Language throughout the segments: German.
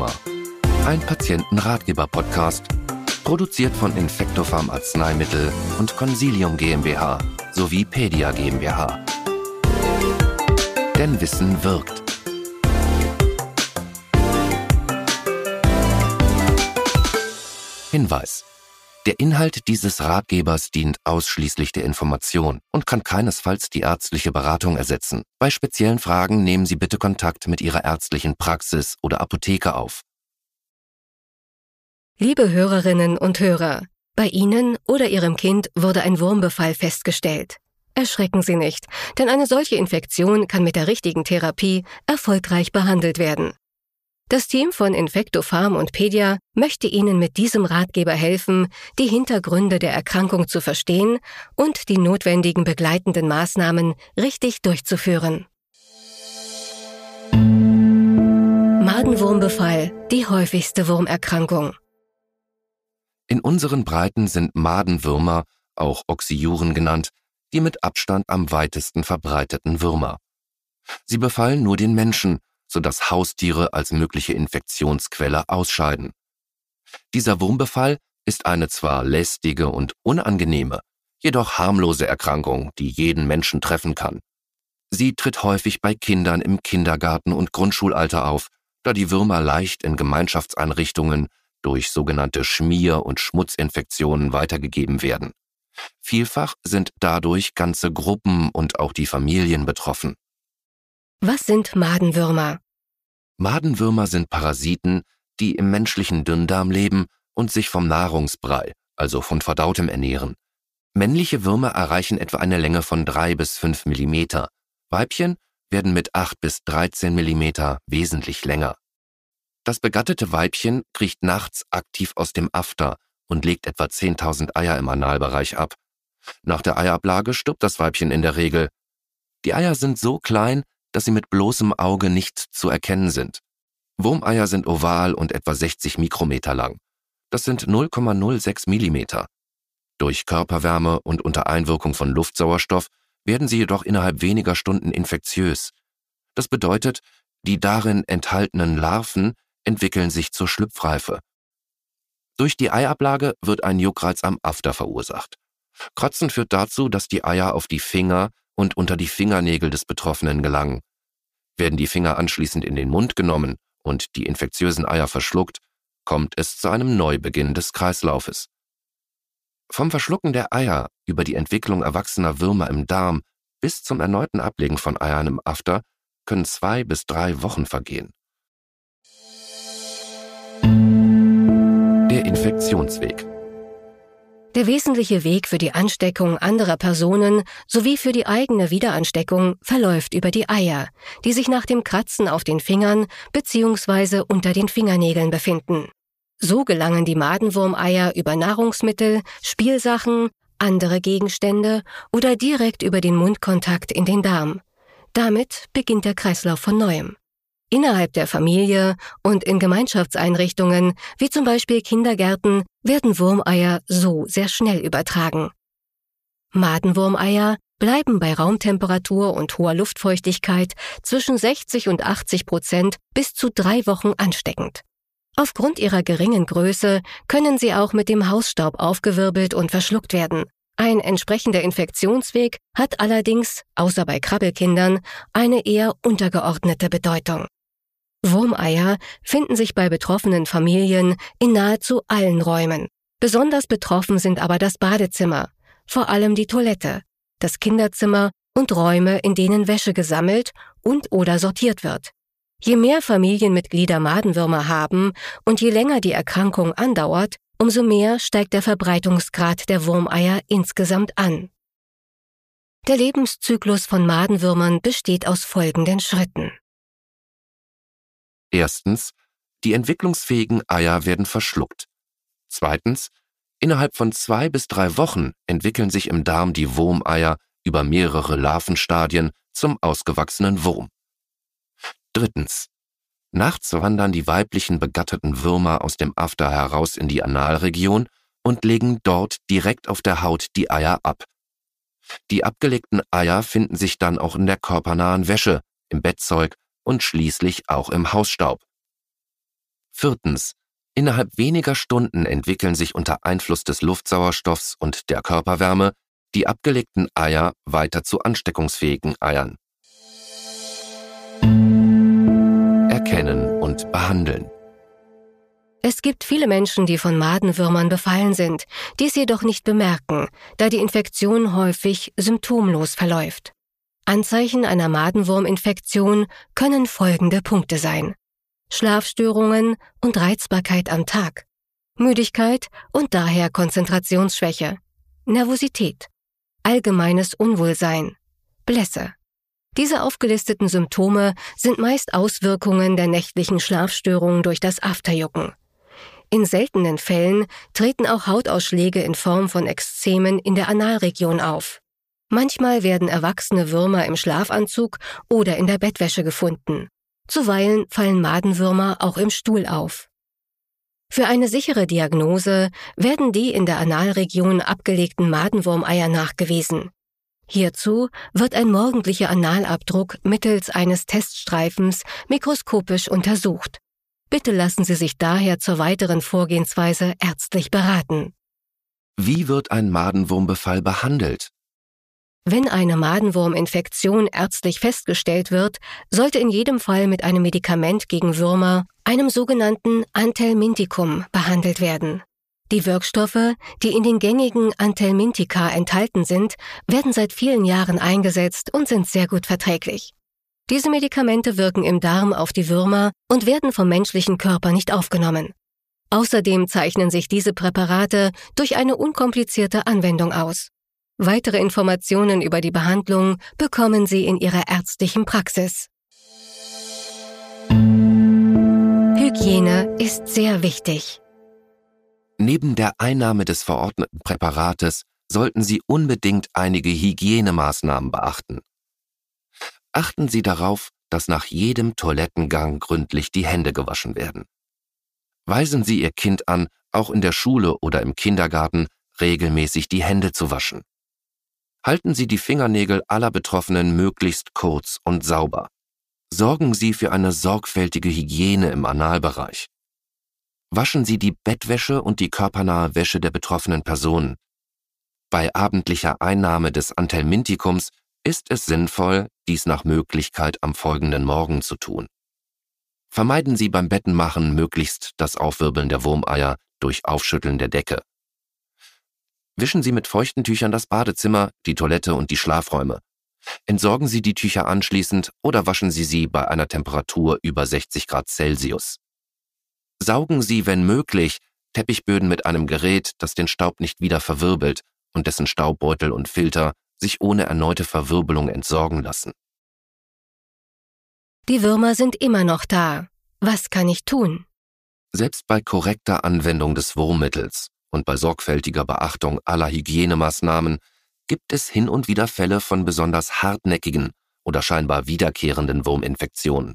Madenwürmer. Ein Patientenratgeber-Podcast. Produziert von Infectopharm Arzneimittel und Consilium GmbH sowie Pedia GmbH. Denn Wissen wirkt. Hinweis. Der Inhalt dieses Ratgebers dient ausschließlich der Information und kann keinesfalls die ärztliche Beratung ersetzen. Bei speziellen Fragen nehmen Sie bitte Kontakt mit Ihrer ärztlichen Praxis oder Apotheke auf. Liebe Hörerinnen und Hörer, bei Ihnen oder Ihrem Kind wurde ein Wurmbefall festgestellt. Erschrecken Sie nicht, denn eine solche Infektion kann mit der richtigen Therapie erfolgreich behandelt werden. Das Team von Infectopharm und Pedia möchte Ihnen mit diesem Ratgeber helfen, die Hintergründe der Erkrankung zu verstehen und die notwendigen begleitenden Maßnahmen richtig durchzuführen. Madenwurmbefall, die häufigste Wurmerkrankung. In unseren Breiten sind Madenwürmer, auch Oxyuren genannt, die mit Abstand am weitesten verbreiteten Würmer. Sie befallen nur den Menschen sodass Haustiere als mögliche Infektionsquelle ausscheiden. Dieser Wurmbefall ist eine zwar lästige und unangenehme, jedoch harmlose Erkrankung, die jeden Menschen treffen kann. Sie tritt häufig bei Kindern im Kindergarten und Grundschulalter auf, da die Würmer leicht in Gemeinschaftseinrichtungen durch sogenannte Schmier- und Schmutzinfektionen weitergegeben werden. Vielfach sind dadurch ganze Gruppen und auch die Familien betroffen. Was sind Madenwürmer? Madenwürmer sind Parasiten, die im menschlichen Dünndarm leben und sich vom Nahrungsbrei, also von Verdautem ernähren. Männliche Würmer erreichen etwa eine Länge von drei bis fünf Millimeter. Weibchen werden mit acht bis dreizehn Millimeter wesentlich länger. Das begattete Weibchen kriecht nachts aktiv aus dem After und legt etwa 10.000 Eier im Analbereich ab. Nach der Eiablage stirbt das Weibchen in der Regel. Die Eier sind so klein, dass sie mit bloßem Auge nicht zu erkennen sind. Wurmeier sind oval und etwa 60 Mikrometer lang. Das sind 0,06 Millimeter. Durch Körperwärme und unter Einwirkung von Luftsauerstoff werden sie jedoch innerhalb weniger Stunden infektiös. Das bedeutet, die darin enthaltenen Larven entwickeln sich zur Schlüpfreife. Durch die Eiablage wird ein Juckreiz am After verursacht. Kratzen führt dazu, dass die Eier auf die Finger, und unter die Fingernägel des Betroffenen gelangen. Werden die Finger anschließend in den Mund genommen und die infektiösen Eier verschluckt, kommt es zu einem Neubeginn des Kreislaufes. Vom Verschlucken der Eier über die Entwicklung erwachsener Würmer im Darm bis zum erneuten Ablegen von Eiern im After können zwei bis drei Wochen vergehen. Der Infektionsweg der wesentliche Weg für die Ansteckung anderer Personen sowie für die eigene Wiederansteckung verläuft über die Eier, die sich nach dem Kratzen auf den Fingern bzw. unter den Fingernägeln befinden. So gelangen die Madenwurmeier über Nahrungsmittel, Spielsachen, andere Gegenstände oder direkt über den Mundkontakt in den Darm. Damit beginnt der Kreislauf von neuem. Innerhalb der Familie und in Gemeinschaftseinrichtungen, wie zum Beispiel Kindergärten, werden Wurmeier so sehr schnell übertragen. Madenwurmeier bleiben bei Raumtemperatur und hoher Luftfeuchtigkeit zwischen 60 und 80 Prozent bis zu drei Wochen ansteckend. Aufgrund ihrer geringen Größe können sie auch mit dem Hausstaub aufgewirbelt und verschluckt werden. Ein entsprechender Infektionsweg hat allerdings, außer bei Krabbelkindern, eine eher untergeordnete Bedeutung. Wurmeier finden sich bei betroffenen Familien in nahezu allen Räumen. Besonders betroffen sind aber das Badezimmer, vor allem die Toilette, das Kinderzimmer und Räume, in denen Wäsche gesammelt und oder sortiert wird. Je mehr Familienmitglieder Madenwürmer haben und je länger die Erkrankung andauert, umso mehr steigt der Verbreitungsgrad der Wurmeier insgesamt an. Der Lebenszyklus von Madenwürmern besteht aus folgenden Schritten. Erstens, die entwicklungsfähigen Eier werden verschluckt. Zweitens, innerhalb von zwei bis drei Wochen entwickeln sich im Darm die Wurmeier über mehrere Larvenstadien zum ausgewachsenen Wurm. Drittens, nachts wandern die weiblichen begatteten Würmer aus dem After heraus in die Analregion und legen dort direkt auf der Haut die Eier ab. Die abgelegten Eier finden sich dann auch in der körpernahen Wäsche, im Bettzeug und schließlich auch im Hausstaub. Viertens. Innerhalb weniger Stunden entwickeln sich unter Einfluss des Luftsauerstoffs und der Körperwärme die abgelegten Eier weiter zu ansteckungsfähigen Eiern. Erkennen und behandeln. Es gibt viele Menschen, die von Madenwürmern befallen sind, dies jedoch nicht bemerken, da die Infektion häufig symptomlos verläuft. Anzeichen einer Madenwurminfektion können folgende Punkte sein. Schlafstörungen und Reizbarkeit am Tag, Müdigkeit und daher Konzentrationsschwäche, Nervosität, allgemeines Unwohlsein, Blässe. Diese aufgelisteten Symptome sind meist Auswirkungen der nächtlichen Schlafstörungen durch das Afterjucken. In seltenen Fällen treten auch Hautausschläge in Form von Exzemen in der Analregion auf. Manchmal werden erwachsene Würmer im Schlafanzug oder in der Bettwäsche gefunden. Zuweilen fallen Madenwürmer auch im Stuhl auf. Für eine sichere Diagnose werden die in der Analregion abgelegten Madenwurmeier nachgewiesen. Hierzu wird ein morgendlicher Analabdruck mittels eines Teststreifens mikroskopisch untersucht. Bitte lassen Sie sich daher zur weiteren Vorgehensweise ärztlich beraten. Wie wird ein Madenwurmbefall behandelt? Wenn eine Madenwurminfektion ärztlich festgestellt wird, sollte in jedem Fall mit einem Medikament gegen Würmer, einem sogenannten Antelmintikum, behandelt werden. Die Wirkstoffe, die in den gängigen Antelmintika enthalten sind, werden seit vielen Jahren eingesetzt und sind sehr gut verträglich. Diese Medikamente wirken im Darm auf die Würmer und werden vom menschlichen Körper nicht aufgenommen. Außerdem zeichnen sich diese Präparate durch eine unkomplizierte Anwendung aus. Weitere Informationen über die Behandlung bekommen Sie in Ihrer ärztlichen Praxis. Hygiene ist sehr wichtig. Neben der Einnahme des verordneten Präparates sollten Sie unbedingt einige Hygienemaßnahmen beachten. Achten Sie darauf, dass nach jedem Toilettengang gründlich die Hände gewaschen werden. Weisen Sie Ihr Kind an, auch in der Schule oder im Kindergarten regelmäßig die Hände zu waschen halten Sie die Fingernägel aller Betroffenen möglichst kurz und sauber. Sorgen Sie für eine sorgfältige Hygiene im Analbereich. Waschen Sie die Bettwäsche und die körpernahe Wäsche der betroffenen Personen. Bei abendlicher Einnahme des Antelmintikums ist es sinnvoll, dies nach Möglichkeit am folgenden Morgen zu tun. Vermeiden Sie beim Bettenmachen möglichst das Aufwirbeln der Wurmeier durch Aufschütteln der Decke. Wischen Sie mit feuchten Tüchern das Badezimmer, die Toilette und die Schlafräume. Entsorgen Sie die Tücher anschließend oder waschen Sie sie bei einer Temperatur über 60 Grad Celsius. Saugen Sie, wenn möglich, Teppichböden mit einem Gerät, das den Staub nicht wieder verwirbelt und dessen Staubbeutel und Filter sich ohne erneute Verwirbelung entsorgen lassen. Die Würmer sind immer noch da. Was kann ich tun? Selbst bei korrekter Anwendung des Wurmmittels und bei sorgfältiger Beachtung aller Hygienemaßnahmen gibt es hin und wieder Fälle von besonders hartnäckigen oder scheinbar wiederkehrenden Wurminfektionen.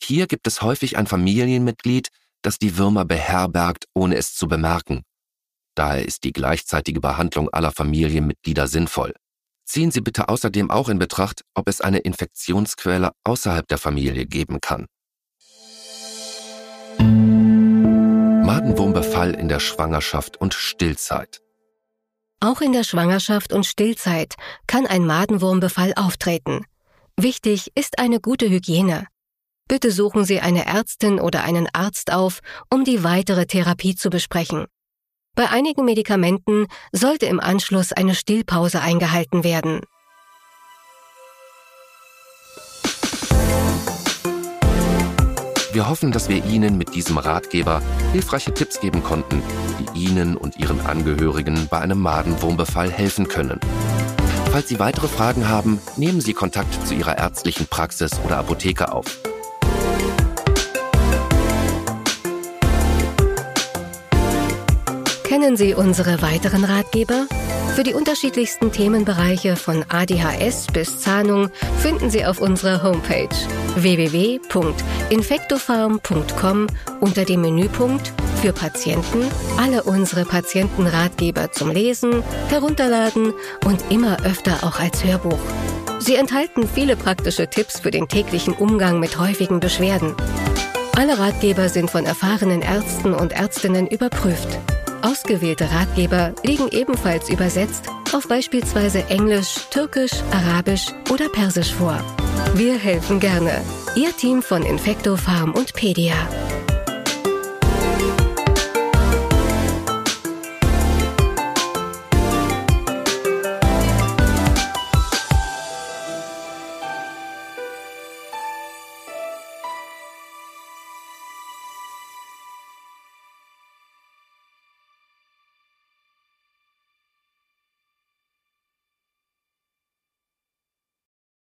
Hier gibt es häufig ein Familienmitglied, das die Würmer beherbergt, ohne es zu bemerken. Daher ist die gleichzeitige Behandlung aller Familienmitglieder sinnvoll. Ziehen Sie bitte außerdem auch in Betracht, ob es eine Infektionsquelle außerhalb der Familie geben kann. Madenwurmbefall in der Schwangerschaft und Stillzeit. Auch in der Schwangerschaft und Stillzeit kann ein Madenwurmbefall auftreten. Wichtig ist eine gute Hygiene. Bitte suchen Sie eine Ärztin oder einen Arzt auf, um die weitere Therapie zu besprechen. Bei einigen Medikamenten sollte im Anschluss eine Stillpause eingehalten werden. Wir hoffen, dass wir Ihnen mit diesem Ratgeber hilfreiche Tipps geben konnten, die Ihnen und Ihren Angehörigen bei einem Madenwurmbefall helfen können. Falls Sie weitere Fragen haben, nehmen Sie Kontakt zu Ihrer ärztlichen Praxis oder Apotheke auf. Kennen Sie unsere weiteren Ratgeber? Für die unterschiedlichsten Themenbereiche von ADHS bis Zahnung finden Sie auf unserer Homepage www.infectofarm.com unter dem Menüpunkt für Patienten alle unsere Patientenratgeber zum Lesen, Herunterladen und immer öfter auch als Hörbuch. Sie enthalten viele praktische Tipps für den täglichen Umgang mit häufigen Beschwerden. Alle Ratgeber sind von erfahrenen Ärzten und Ärztinnen überprüft. Ausgewählte Ratgeber liegen ebenfalls übersetzt auf beispielsweise Englisch, Türkisch, Arabisch oder Persisch vor. Wir helfen gerne. Ihr Team von Infecto Farm und Pedia.